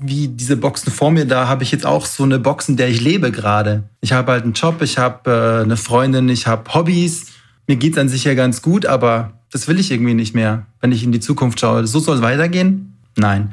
wie diese Boxen vor mir, da habe ich jetzt auch so eine Box, in der ich lebe gerade. Ich habe halt einen Job, ich habe äh, eine Freundin, ich habe Hobbys. Mir geht's an sich ja ganz gut, aber das will ich irgendwie nicht mehr, wenn ich in die Zukunft schaue. So soll es weitergehen? Nein.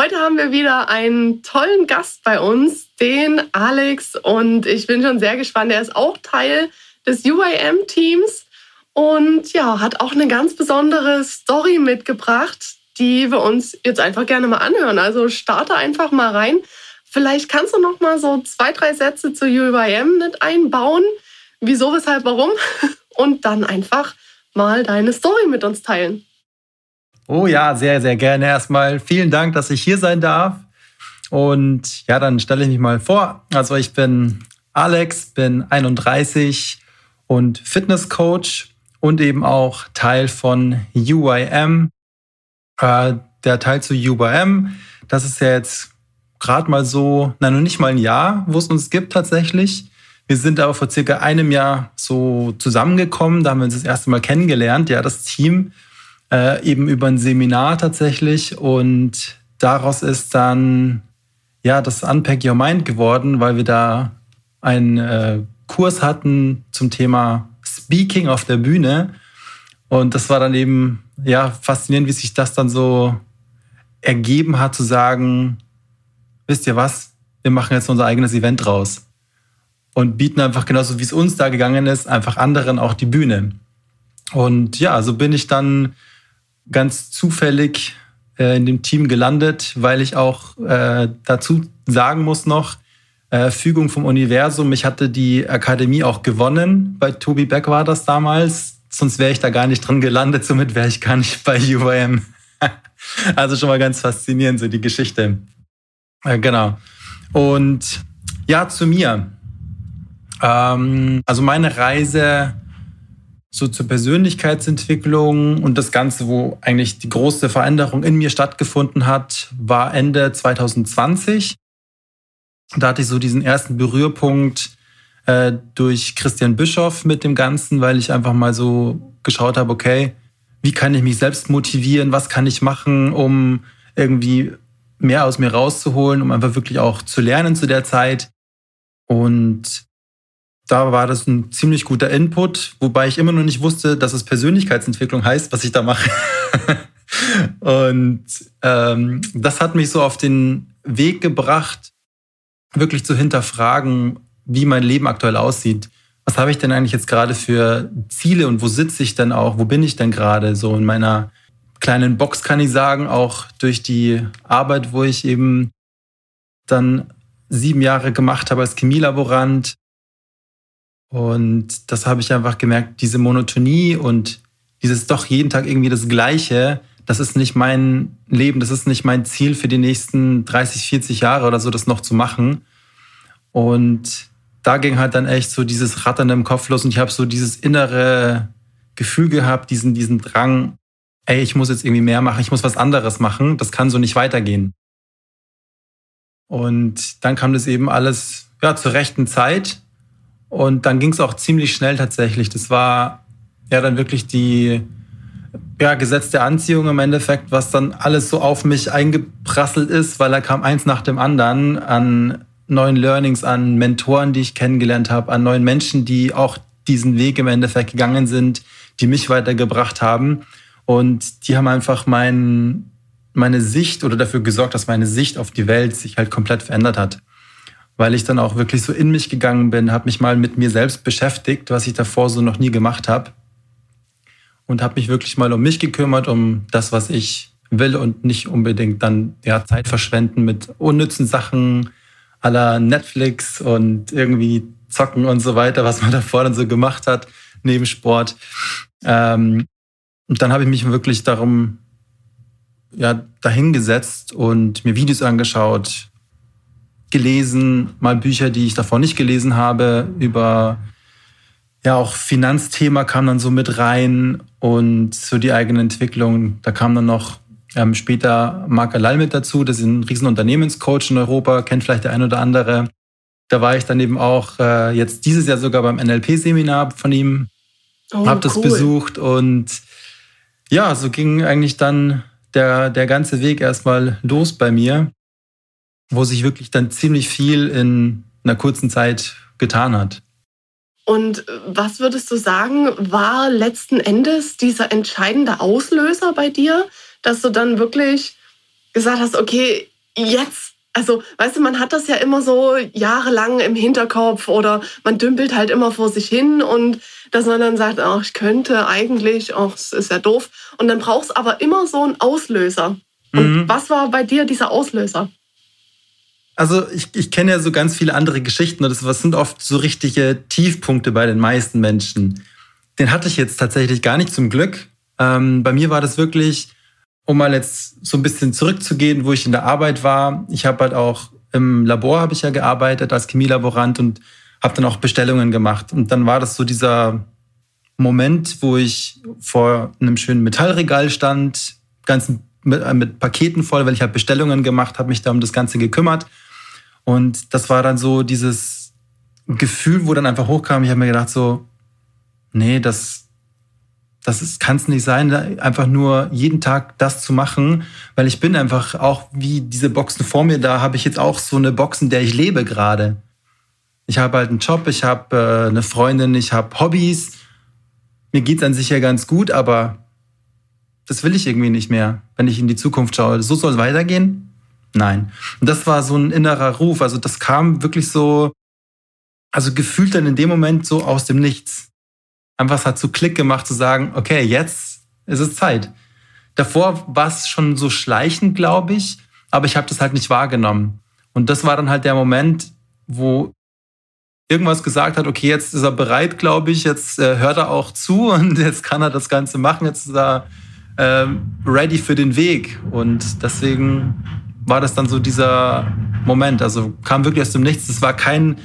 Heute haben wir wieder einen tollen Gast bei uns, den Alex. Und ich bin schon sehr gespannt. Er ist auch Teil des UIM-Teams und ja, hat auch eine ganz besondere Story mitgebracht, die wir uns jetzt einfach gerne mal anhören. Also starte einfach mal rein. Vielleicht kannst du noch mal so zwei, drei Sätze zu UIM mit einbauen. Wieso, weshalb, warum? Und dann einfach mal deine Story mit uns teilen. Oh ja, sehr, sehr gerne. Erstmal vielen Dank, dass ich hier sein darf. Und ja, dann stelle ich mich mal vor. Also ich bin Alex, bin 31 und Fitnesscoach und eben auch Teil von UIM. Äh, der Teil zu UIM, das ist ja jetzt gerade mal so, nein, noch nicht mal ein Jahr, wo es uns gibt tatsächlich. Wir sind aber vor circa einem Jahr so zusammengekommen, da haben wir uns das erste Mal kennengelernt, ja, das Team äh, eben über ein Seminar tatsächlich. Und daraus ist dann ja das Unpack Your Mind geworden, weil wir da einen äh, Kurs hatten zum Thema Speaking auf der Bühne. Und das war dann eben ja faszinierend, wie sich das dann so ergeben hat, zu sagen, wisst ihr was, wir machen jetzt unser eigenes Event raus und bieten einfach genauso wie es uns da gegangen ist, einfach anderen auch die Bühne. Und ja, so bin ich dann ganz zufällig äh, in dem Team gelandet, weil ich auch äh, dazu sagen muss noch, äh, Fügung vom Universum. Ich hatte die Akademie auch gewonnen. Bei Tobi Beck war das damals. Sonst wäre ich da gar nicht drin gelandet. Somit wäre ich gar nicht bei UVM. also schon mal ganz faszinierend, so die Geschichte. Äh, genau. Und ja, zu mir. Ähm, also meine Reise so zur Persönlichkeitsentwicklung und das Ganze, wo eigentlich die große Veränderung in mir stattgefunden hat, war Ende 2020. Da hatte ich so diesen ersten Berührpunkt äh, durch Christian Bischoff mit dem Ganzen, weil ich einfach mal so geschaut habe, okay, wie kann ich mich selbst motivieren, was kann ich machen, um irgendwie mehr aus mir rauszuholen, um einfach wirklich auch zu lernen zu der Zeit. Und da war das ein ziemlich guter Input, wobei ich immer noch nicht wusste, dass es Persönlichkeitsentwicklung heißt, was ich da mache. und ähm, das hat mich so auf den Weg gebracht, wirklich zu hinterfragen, wie mein Leben aktuell aussieht. Was habe ich denn eigentlich jetzt gerade für Ziele und wo sitze ich denn auch? Wo bin ich denn gerade? So in meiner kleinen Box kann ich sagen, auch durch die Arbeit, wo ich eben dann sieben Jahre gemacht habe als Chemielaborant, und das habe ich einfach gemerkt, diese Monotonie und dieses doch jeden Tag irgendwie das Gleiche, das ist nicht mein Leben, das ist nicht mein Ziel für die nächsten 30, 40 Jahre oder so, das noch zu machen. Und da ging halt dann echt so dieses Rattern im Kopf los und ich habe so dieses innere Gefühl gehabt, diesen, diesen Drang, ey, ich muss jetzt irgendwie mehr machen, ich muss was anderes machen, das kann so nicht weitergehen. Und dann kam das eben alles ja, zur rechten Zeit. Und dann ging es auch ziemlich schnell tatsächlich. Das war ja dann wirklich die ja, Gesetz der Anziehung im Endeffekt, was dann alles so auf mich eingeprasselt ist, weil da kam eins nach dem anderen an neuen Learnings, an Mentoren, die ich kennengelernt habe, an neuen Menschen, die auch diesen Weg im Endeffekt gegangen sind, die mich weitergebracht haben. Und die haben einfach mein, meine Sicht oder dafür gesorgt, dass meine Sicht auf die Welt sich halt komplett verändert hat weil ich dann auch wirklich so in mich gegangen bin, habe mich mal mit mir selbst beschäftigt, was ich davor so noch nie gemacht habe. Und habe mich wirklich mal um mich gekümmert, um das, was ich will und nicht unbedingt dann ja, Zeit verschwenden mit unnützen Sachen aller Netflix und irgendwie Zocken und so weiter, was man davor dann so gemacht hat, neben Sport. Ähm, und dann habe ich mich wirklich darum ja, dahingesetzt und mir Videos angeschaut, gelesen, mal Bücher, die ich davor nicht gelesen habe, über ja auch Finanzthema kam dann so mit rein und so die eigene Entwicklung. Da kam dann noch ähm, später Marc Alal mit dazu, das ist ein riesen Unternehmenscoach in Europa, kennt vielleicht der ein oder andere. Da war ich dann eben auch äh, jetzt dieses Jahr sogar beim NLP-Seminar von ihm, oh, habe das cool. besucht und ja, so ging eigentlich dann der, der ganze Weg erstmal los bei mir, wo sich wirklich dann ziemlich viel in einer kurzen Zeit getan hat. Und was würdest du sagen, war letzten Endes dieser entscheidende Auslöser bei dir, dass du dann wirklich gesagt hast, okay, jetzt, also weißt du, man hat das ja immer so jahrelang im Hinterkopf oder man dümpelt halt immer vor sich hin und dass man dann sagt, ach, ich könnte eigentlich, ach, es ist ja doof. Und dann brauchst aber immer so einen Auslöser. Und mhm. was war bei dir dieser Auslöser? Also ich, ich kenne ja so ganz viele andere Geschichten und das sind oft so richtige Tiefpunkte bei den meisten Menschen. Den hatte ich jetzt tatsächlich gar nicht zum Glück. Ähm, bei mir war das wirklich, um mal jetzt so ein bisschen zurückzugehen, wo ich in der Arbeit war. Ich habe halt auch im Labor habe ich ja gearbeitet als Chemielaborant und habe dann auch Bestellungen gemacht. Und dann war das so dieser Moment, wo ich vor einem schönen Metallregal stand, ganz mit, äh, mit Paketen voll, weil ich habe Bestellungen gemacht, habe mich da um das Ganze gekümmert. Und das war dann so dieses Gefühl, wo dann einfach hochkam. Ich habe mir gedacht so, nee, das, das kann es nicht sein, einfach nur jeden Tag das zu machen, weil ich bin einfach auch wie diese Boxen vor mir, da habe ich jetzt auch so eine Box, in der ich lebe gerade. Ich habe halt einen Job, ich habe äh, eine Freundin, ich habe Hobbys. Mir geht es an sich ja ganz gut, aber das will ich irgendwie nicht mehr, wenn ich in die Zukunft schaue. So soll es weitergehen? Nein. Und das war so ein innerer Ruf. Also das kam wirklich so, also gefühlt dann in dem Moment so aus dem Nichts. Einfach es hat so Klick gemacht zu sagen, okay, jetzt ist es Zeit. Davor war es schon so schleichend, glaube ich, aber ich habe das halt nicht wahrgenommen. Und das war dann halt der Moment, wo irgendwas gesagt hat, okay, jetzt ist er bereit, glaube ich, jetzt äh, hört er auch zu und jetzt kann er das Ganze machen, jetzt ist er äh, ready für den Weg. Und deswegen war das dann so dieser Moment. Also kam wirklich aus dem Nichts. Es war kein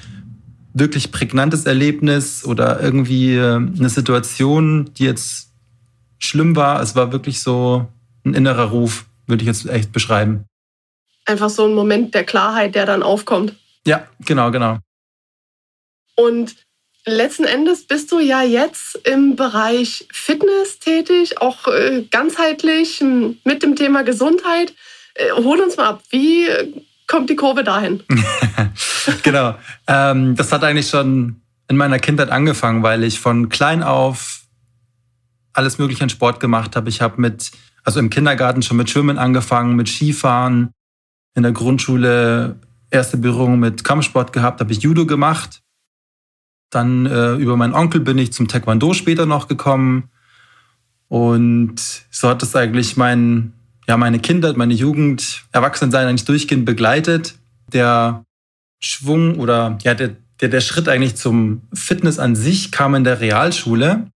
wirklich prägnantes Erlebnis oder irgendwie äh, eine Situation, die jetzt schlimm war. Es war wirklich so ein innerer Ruf, würde ich jetzt echt beschreiben. Einfach so ein Moment der Klarheit, der dann aufkommt. Ja, genau, genau. Und letzten Endes bist du ja jetzt im Bereich Fitness tätig, auch äh, ganzheitlich mit dem Thema Gesundheit. Äh, hol uns mal ab, wie kommt die Kurve dahin? genau. Ähm, das hat eigentlich schon in meiner Kindheit angefangen, weil ich von klein auf alles Mögliche an Sport gemacht habe. Ich habe mit, also im Kindergarten schon mit Schwimmen angefangen, mit Skifahren, in der Grundschule erste Berührung mit Kampfsport gehabt, habe ich Judo gemacht. Dann äh, über meinen Onkel bin ich zum Taekwondo später noch gekommen. Und so hat es eigentlich mein, ja, meine Kindheit, meine Jugend, Erwachsensein eigentlich durchgehend begleitet. Der Schwung oder ja, der, der, der Schritt eigentlich zum Fitness an sich kam in der Realschule.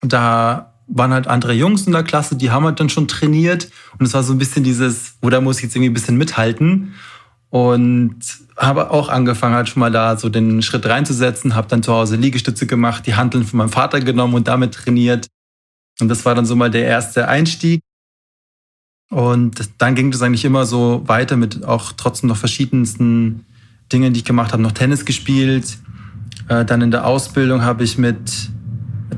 Da waren halt andere Jungs in der Klasse, die haben halt dann schon trainiert. Und es war so ein bisschen dieses, wo da muss ich jetzt irgendwie ein bisschen mithalten. Und habe auch angefangen, halt schon mal da so den Schritt reinzusetzen, habe dann zu Hause Liegestütze gemacht, die Handeln von meinem Vater genommen und damit trainiert. Und das war dann so mal der erste Einstieg. Und dann ging das eigentlich immer so weiter mit auch trotzdem noch verschiedensten Dingen, die ich gemacht habe. Noch Tennis gespielt. Äh, dann in der Ausbildung habe ich mit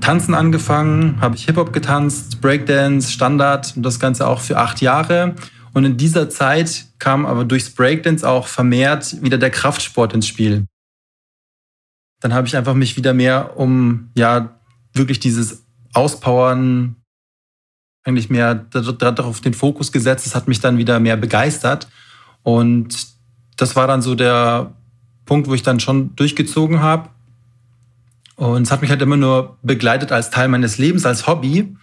Tanzen angefangen, habe ich Hip-Hop getanzt, Breakdance, Standard und das Ganze auch für acht Jahre. Und in dieser Zeit kam aber durchs Breakdance auch vermehrt wieder der Kraftsport ins Spiel. Dann habe ich einfach mich wieder mehr um, ja, wirklich dieses Auspowern, eigentlich mehr darauf den Fokus gesetzt. Das hat mich dann wieder mehr begeistert. Und das war dann so der Punkt, wo ich dann schon durchgezogen habe. Und es hat mich halt immer nur begleitet als Teil meines Lebens, als Hobby.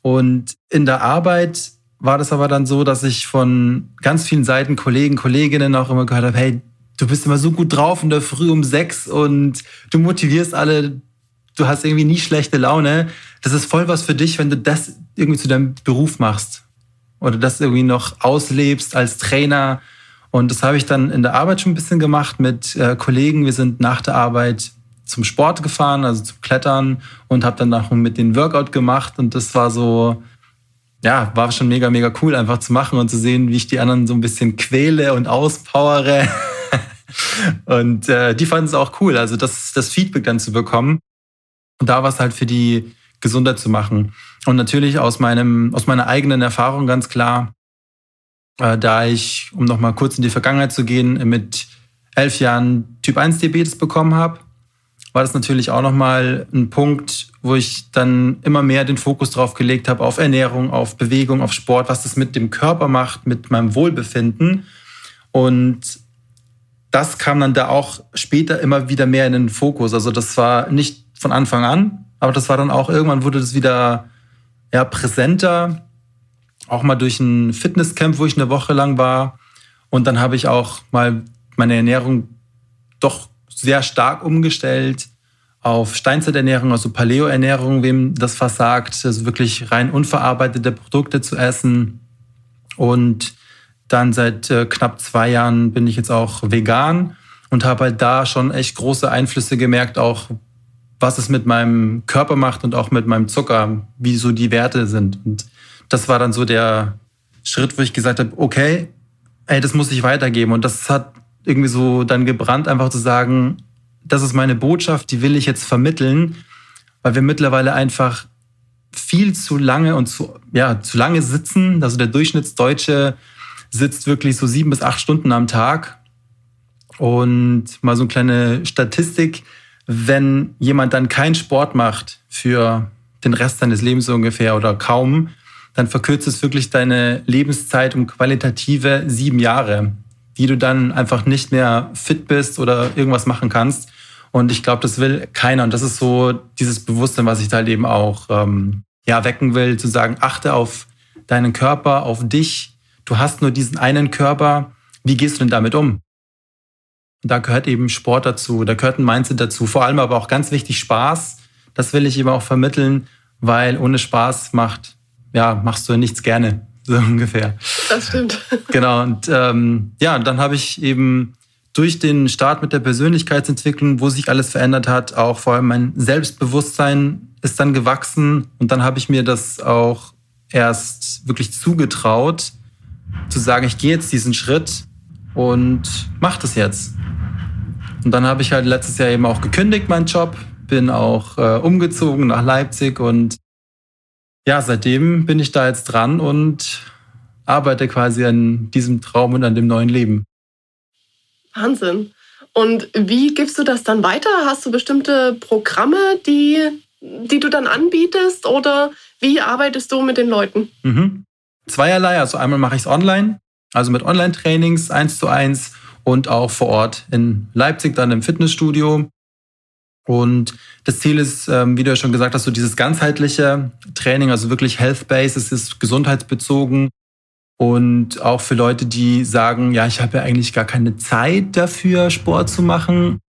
Und in der Arbeit war das aber dann so, dass ich von ganz vielen Seiten, Kollegen, Kolleginnen auch immer gehört habe, hey, du bist immer so gut drauf in der Früh um sechs und du motivierst alle, du hast irgendwie nie schlechte Laune. Das ist voll was für dich, wenn du das irgendwie zu deinem Beruf machst oder das irgendwie noch auslebst als Trainer. Und das habe ich dann in der Arbeit schon ein bisschen gemacht mit äh, Kollegen. Wir sind nach der Arbeit zum Sport gefahren, also zum Klettern und habe dann noch mit den Workout gemacht und das war so, ja, war schon mega, mega cool einfach zu machen und zu sehen, wie ich die anderen so ein bisschen quäle und auspowere. und äh, die fanden es auch cool, also das, das Feedback dann zu bekommen und da was halt für die Gesundheit zu machen. Und natürlich aus meinem, aus meiner eigenen Erfahrung ganz klar, äh, da ich, um nochmal kurz in die Vergangenheit zu gehen, mit elf Jahren Typ 1 Diabetes bekommen habe, war das natürlich auch nochmal ein Punkt, wo ich dann immer mehr den Fokus drauf gelegt habe, auf Ernährung, auf Bewegung, auf Sport, was das mit dem Körper macht, mit meinem Wohlbefinden. Und das kam dann da auch später immer wieder mehr in den Fokus. Also das war nicht von Anfang an, aber das war dann auch irgendwann wurde das wieder ja, präsenter. Auch mal durch ein Fitnesscamp, wo ich eine Woche lang war. Und dann habe ich auch mal meine Ernährung doch sehr stark umgestellt auf Steinzeiternährung, also Paleo-Ernährung, wem das versagt, also wirklich rein unverarbeitete Produkte zu essen. Und dann seit äh, knapp zwei Jahren bin ich jetzt auch vegan und habe halt da schon echt große Einflüsse gemerkt, auch was es mit meinem Körper macht und auch mit meinem Zucker, wie so die Werte sind. Und das war dann so der Schritt, wo ich gesagt habe, okay, ey, das muss ich weitergeben. Und das hat irgendwie so dann gebrannt, einfach zu sagen, das ist meine Botschaft, die will ich jetzt vermitteln, weil wir mittlerweile einfach viel zu lange und zu, ja, zu lange sitzen. Also der Durchschnittsdeutsche sitzt wirklich so sieben bis acht Stunden am Tag. Und mal so eine kleine Statistik, wenn jemand dann keinen Sport macht für den Rest seines Lebens ungefähr oder kaum, dann verkürzt es wirklich deine Lebenszeit um qualitative sieben Jahre die du dann einfach nicht mehr fit bist oder irgendwas machen kannst. Und ich glaube, das will keiner. Und das ist so dieses Bewusstsein, was ich da halt eben auch ähm, ja, wecken will, zu sagen, achte auf deinen Körper, auf dich. Du hast nur diesen einen Körper. Wie gehst du denn damit um? Da gehört eben Sport dazu, da gehört ein Mindset dazu. Vor allem aber auch ganz wichtig Spaß. Das will ich eben auch vermitteln, weil ohne Spaß macht, ja, machst du nichts gerne. so ungefähr. Das stimmt. Genau. Und ähm, ja, dann habe ich eben durch den Start mit der Persönlichkeitsentwicklung, wo sich alles verändert hat, auch vor allem mein Selbstbewusstsein ist dann gewachsen. Und dann habe ich mir das auch erst wirklich zugetraut, zu sagen, ich gehe jetzt diesen Schritt und mache das jetzt. Und dann habe ich halt letztes Jahr eben auch gekündigt, meinen Job, bin auch äh, umgezogen nach Leipzig und ja, seitdem bin ich da jetzt dran und arbeite quasi an diesem Traum und an dem neuen Leben. Wahnsinn. Und wie gibst du das dann weiter? Hast du bestimmte Programme, die, die du dann anbietest oder wie arbeitest du mit den Leuten? Mhm. Zweierlei. Also einmal mache ich es online, also mit Online-Trainings eins zu eins und auch vor Ort in Leipzig dann im Fitnessstudio. Und das Ziel ist, ähm, wie du ja schon gesagt hast, so dieses ganzheitliche Training, also wirklich Health-Based, es ist gesundheitsbezogen. Und auch für Leute, die sagen, ja, ich habe ja eigentlich gar keine Zeit dafür, Sport zu machen.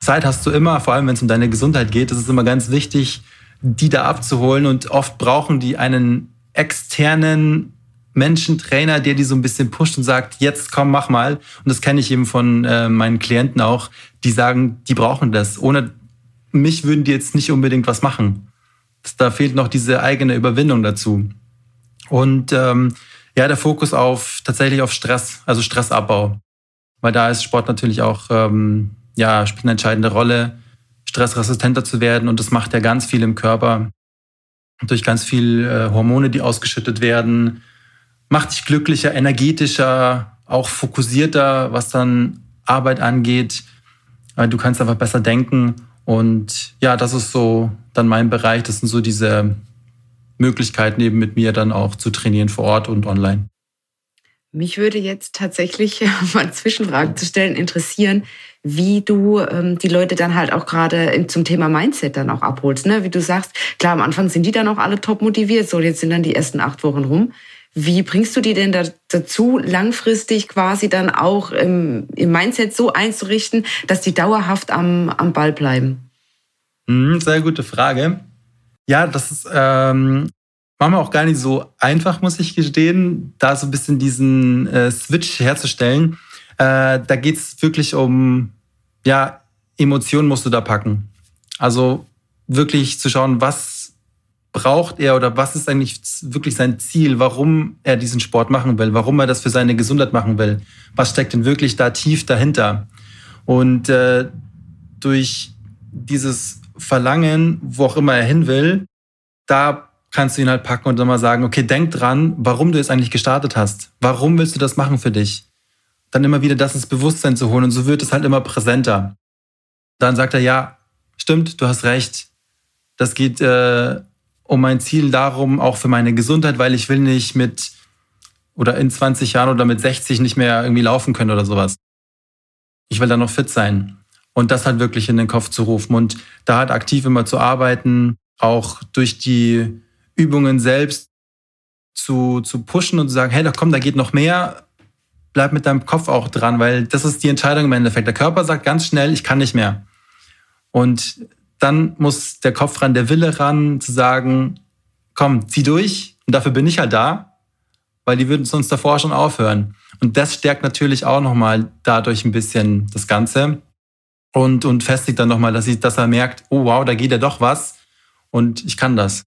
Zeit hast du immer, vor allem wenn es um deine Gesundheit geht. Es ist immer ganz wichtig, die da abzuholen. Und oft brauchen die einen externen Menschentrainer, der die so ein bisschen pusht und sagt, jetzt komm, mach mal. Und das kenne ich eben von äh, meinen Klienten auch, die sagen, die brauchen das. Ohne mich würden die jetzt nicht unbedingt was machen. Da fehlt noch diese eigene Überwindung dazu. Und ähm, ja, der Fokus auf tatsächlich auf Stress, also Stressabbau. Weil da ist Sport natürlich auch, ähm, ja, spielt eine entscheidende Rolle, stressresistenter zu werden. Und das macht ja ganz viel im Körper. Durch ganz viel äh, Hormone, die ausgeschüttet werden. Macht dich glücklicher, energetischer, auch fokussierter, was dann Arbeit angeht. Du kannst einfach besser denken und ja, das ist so dann mein Bereich. Das sind so diese Möglichkeiten, eben mit mir dann auch zu trainieren vor Ort und online. Mich würde jetzt tatsächlich mal Zwischenfragen zu stellen interessieren, wie du ähm, die Leute dann halt auch gerade zum Thema Mindset dann auch abholst. Ne? Wie du sagst, klar, am Anfang sind die dann auch alle top motiviert, so jetzt sind dann die ersten acht Wochen rum. Wie bringst du die denn dazu, langfristig quasi dann auch im, im Mindset so einzurichten, dass die dauerhaft am, am Ball bleiben? Mhm, sehr gute Frage. Ja, das ist ähm, manchmal auch gar nicht so einfach, muss ich gestehen, da so ein bisschen diesen äh, Switch herzustellen. Äh, da geht es wirklich um, ja, Emotionen musst du da packen. Also wirklich zu schauen, was braucht er oder was ist eigentlich wirklich sein Ziel, warum er diesen Sport machen will, warum er das für seine Gesundheit machen will. Was steckt denn wirklich da tief dahinter? Und äh, durch dieses Verlangen, wo auch immer er hin will, da kannst du ihn halt packen und dann mal sagen, okay, denk dran, warum du es eigentlich gestartet hast. Warum willst du das machen für dich? Dann immer wieder das ins Bewusstsein zu holen und so wird es halt immer präsenter. Dann sagt er, ja, stimmt, du hast recht. Das geht äh, um mein Ziel darum, auch für meine Gesundheit, weil ich will nicht mit oder in 20 Jahren oder mit 60 nicht mehr irgendwie laufen können oder sowas. Ich will dann noch fit sein. Und das halt wirklich in den Kopf zu rufen und da halt aktiv immer zu arbeiten, auch durch die Übungen selbst zu, zu pushen und zu sagen, hey, da komm, da geht noch mehr, bleib mit deinem Kopf auch dran, weil das ist die Entscheidung im Endeffekt. Der Körper sagt ganz schnell, ich kann nicht mehr. Und dann muss der Kopf ran, der Wille ran, zu sagen, komm, zieh durch. Und dafür bin ich halt da, weil die würden sonst davor schon aufhören. Und das stärkt natürlich auch nochmal dadurch ein bisschen das Ganze und, und festigt dann nochmal, dass, dass er merkt, oh wow, da geht ja doch was und ich kann das.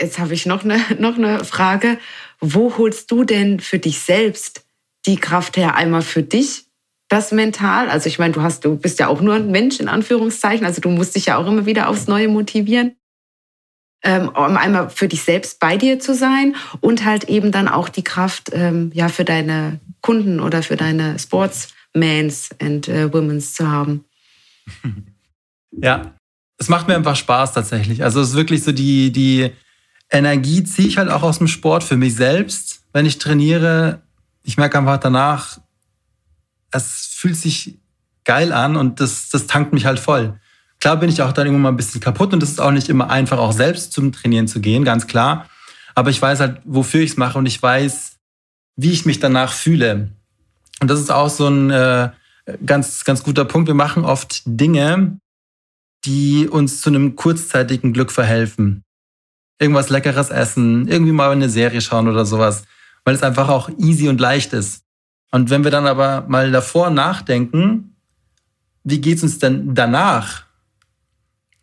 Jetzt habe ich noch eine, noch eine Frage. Wo holst du denn für dich selbst die Kraft her? Einmal für dich, das mental. Also ich meine, du hast, du bist ja auch nur ein Mensch in Anführungszeichen. Also du musst dich ja auch immer wieder aufs Neue motivieren. Ähm, um einmal für dich selbst bei dir zu sein und halt eben dann auch die Kraft ähm, ja für deine Kunden oder für deine Sportsmans and äh, Womens zu haben. Ja, es macht mir einfach Spaß tatsächlich. Also es ist wirklich so die, die Energie ziehe ich halt auch aus dem Sport für mich selbst. Wenn ich trainiere, ich merke einfach danach, es fühlt sich geil an und das, das tankt mich halt voll. Klar bin ich auch dann irgendwann mal ein bisschen kaputt und es ist auch nicht immer einfach, auch selbst zum Trainieren zu gehen, ganz klar. Aber ich weiß halt, wofür ich es mache und ich weiß, wie ich mich danach fühle. Und das ist auch so ein äh, ganz, ganz guter Punkt. Wir machen oft Dinge, die uns zu einem kurzzeitigen Glück verhelfen irgendwas Leckeres essen, irgendwie mal eine Serie schauen oder sowas, weil es einfach auch easy und leicht ist. Und wenn wir dann aber mal davor nachdenken, wie geht's uns denn danach?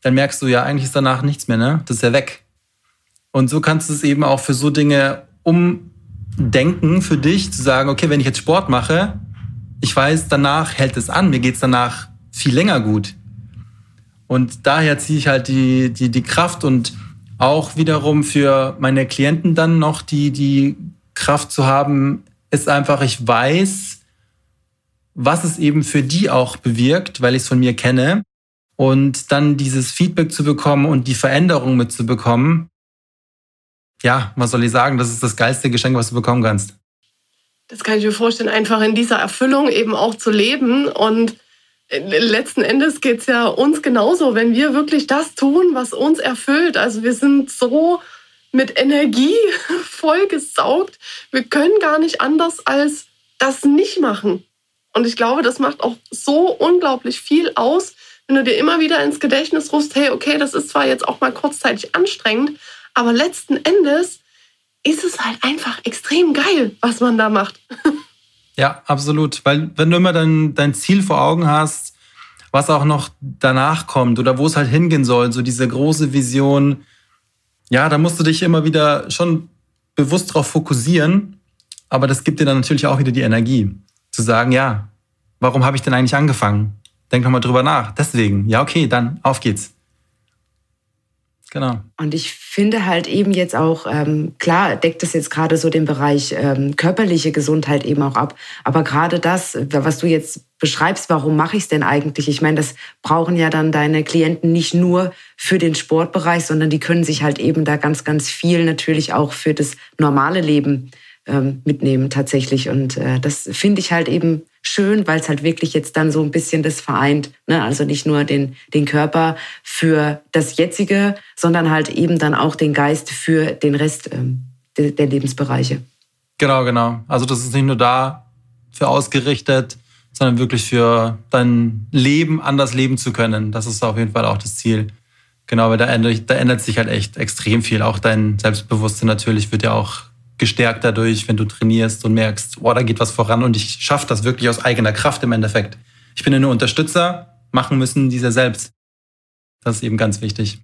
Dann merkst du ja, eigentlich ist danach nichts mehr, ne? Das ist ja weg. Und so kannst du es eben auch für so Dinge umdenken für dich, zu sagen, okay, wenn ich jetzt Sport mache, ich weiß, danach hält es an, mir geht's danach viel länger gut. Und daher ziehe ich halt die, die, die Kraft und auch wiederum für meine Klienten dann noch die, die Kraft zu haben, ist einfach, ich weiß, was es eben für die auch bewirkt, weil ich es von mir kenne. Und dann dieses Feedback zu bekommen und die Veränderung mitzubekommen, ja, was soll ich sagen, das ist das geilste Geschenk, was du bekommen kannst. Das kann ich mir vorstellen, einfach in dieser Erfüllung eben auch zu leben und letzten Endes geht es ja uns genauso, wenn wir wirklich das tun, was uns erfüllt. Also wir sind so mit Energie vollgesaugt. Wir können gar nicht anders als das nicht machen. Und ich glaube, das macht auch so unglaublich viel aus, wenn du dir immer wieder ins Gedächtnis rufst, hey, okay, das ist zwar jetzt auch mal kurzzeitig anstrengend, aber letzten Endes ist es halt einfach extrem geil, was man da macht. Ja, absolut. Weil wenn du immer dein, dein Ziel vor Augen hast, was auch noch danach kommt oder wo es halt hingehen soll, so diese große Vision, ja, da musst du dich immer wieder schon bewusst darauf fokussieren. Aber das gibt dir dann natürlich auch wieder die Energie, zu sagen, ja, warum habe ich denn eigentlich angefangen? Denk doch mal drüber nach. Deswegen, ja, okay, dann auf geht's. Genau. Und ich finde halt eben jetzt auch, ähm, klar deckt das jetzt gerade so den Bereich ähm, körperliche Gesundheit eben auch ab. Aber gerade das, was du jetzt beschreibst, warum mache ich es denn eigentlich? Ich meine, das brauchen ja dann deine Klienten nicht nur für den Sportbereich, sondern die können sich halt eben da ganz, ganz viel natürlich auch für das normale Leben ähm, mitnehmen tatsächlich. Und äh, das finde ich halt eben schön, weil es halt wirklich jetzt dann so ein bisschen das vereint. Ne? Also nicht nur den, den Körper für das Jetzige, sondern halt eben dann auch den Geist für den Rest ähm, der Lebensbereiche. Genau, genau. Also das ist nicht nur da für ausgerichtet, sondern wirklich für dein Leben anders leben zu können. Das ist auf jeden Fall auch das Ziel. Genau, weil da ändert, da ändert sich halt echt extrem viel. Auch dein Selbstbewusstsein natürlich wird ja auch gestärkt dadurch, wenn du trainierst und merkst, boah, da geht was voran und ich schaffe das wirklich aus eigener Kraft im Endeffekt. Ich bin ja nur Unterstützer, machen müssen dieser selbst. Das ist eben ganz wichtig.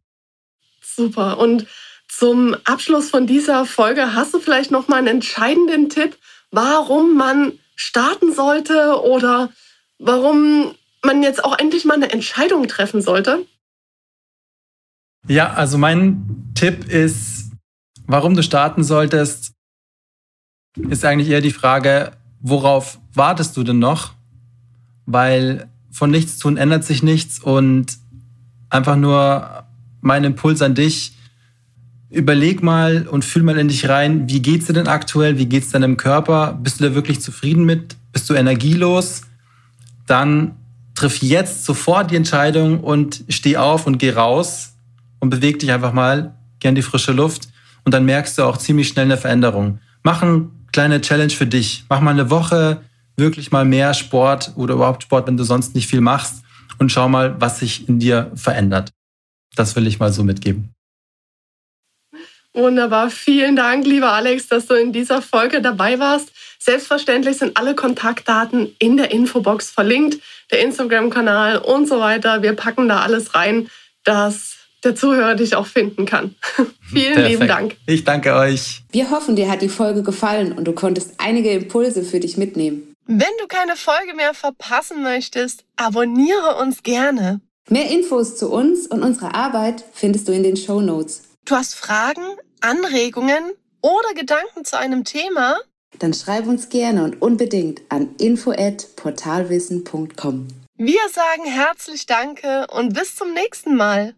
Super. Und zum Abschluss von dieser Folge hast du vielleicht noch mal einen entscheidenden Tipp, warum man starten sollte oder warum man jetzt auch endlich mal eine Entscheidung treffen sollte? Ja, also mein Tipp ist, warum du starten solltest, ist eigentlich eher die Frage, worauf wartest du denn noch? Weil von nichts tun ändert sich nichts und einfach nur mein Impuls an dich, überleg mal und fühl mal in dich rein, wie geht's dir denn aktuell, wie geht's deinem Körper? Bist du da wirklich zufrieden mit? Bist du energielos? Dann triff jetzt sofort die Entscheidung und steh auf und geh raus und beweg dich einfach mal, gern die frische Luft und dann merkst du auch ziemlich schnell eine Veränderung. Mach eine kleine Challenge für dich. Mach mal eine Woche wirklich mal mehr Sport oder überhaupt Sport, wenn du sonst nicht viel machst und schau mal, was sich in dir verändert. Das will ich mal so mitgeben. Wunderbar. Vielen Dank, lieber Alex, dass du in dieser Folge dabei warst. Selbstverständlich sind alle Kontaktdaten in der Infobox verlinkt, der Instagram-Kanal und so weiter. Wir packen da alles rein, dass der Zuhörer dich auch finden kann. Vielen Perfekt. lieben Dank. Ich danke euch. Wir hoffen, dir hat die Folge gefallen und du konntest einige Impulse für dich mitnehmen. Wenn du keine Folge mehr verpassen möchtest, abonniere uns gerne. Mehr Infos zu uns und unserer Arbeit findest du in den Show Notes. Du hast Fragen, Anregungen oder Gedanken zu einem Thema? Dann schreib uns gerne und unbedingt an info@portalwissen.com. Wir sagen herzlich Danke und bis zum nächsten Mal.